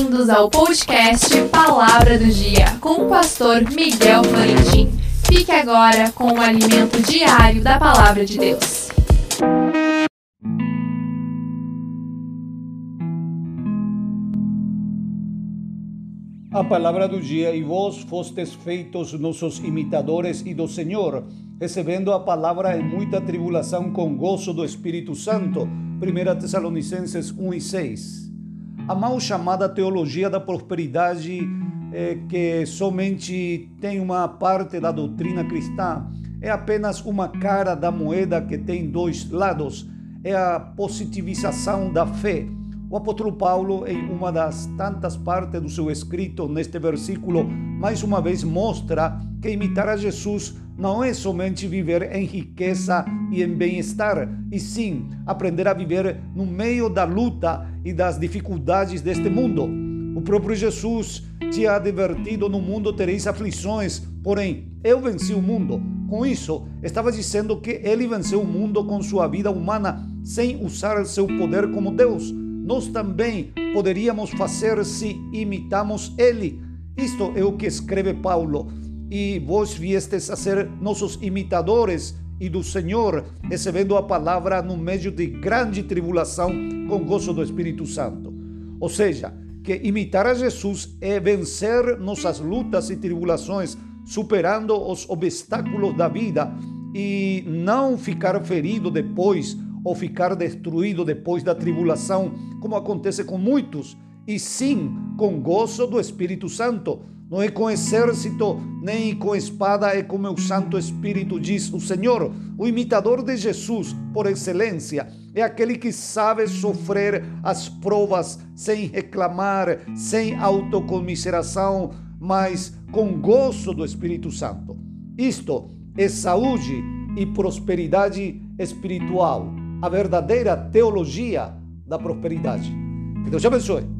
Bem-vindos ao podcast Palavra do Dia com o pastor Miguel Florentin. Fique agora com o alimento diário da Palavra de Deus. A palavra do dia, e vós fostes feitos nossos imitadores e do Senhor, recebendo a palavra em muita tribulação com gozo do Espírito Santo. 1 Tessalonicenses 1 e 6. A mal chamada teologia da prosperidade, eh, que somente tem uma parte da doutrina cristã, é apenas uma cara da moeda que tem dois lados. É a positivização da fé o apóstolo Paulo, em uma das tantas partes do seu escrito neste versículo, mais uma vez mostra que imitar a Jesus não é somente viver em riqueza e em bem-estar, e sim aprender a viver no meio da luta e das dificuldades deste mundo. O próprio Jesus tinha advertido: no mundo tereis aflições, porém eu venci o mundo. Com isso, estava dizendo que ele venceu o mundo com sua vida humana sem usar seu poder como Deus nós também poderíamos fazer se imitamos Ele. Isto é o que escreve Paulo. E vós viestes a ser nossos imitadores e do Senhor, recebendo a palavra no meio de grande tribulação com gozo do Espírito Santo. Ou seja, que imitar a Jesus é vencer nossas lutas e tribulações, superando os obstáculos da vida e não ficar ferido depois ou ficar destruído depois da tribulação, como acontece com muitos, e sim com gozo do Espírito Santo. Não é com exército, nem com espada, é com meu Santo Espírito, diz o Senhor. O imitador de Jesus, por excelência, é aquele que sabe sofrer as provas sem reclamar, sem autocomiseração, mas com gozo do Espírito Santo. Isto é saúde e prosperidade espiritual a verdadeira teologia da prosperidade. Que Deus te abençoe.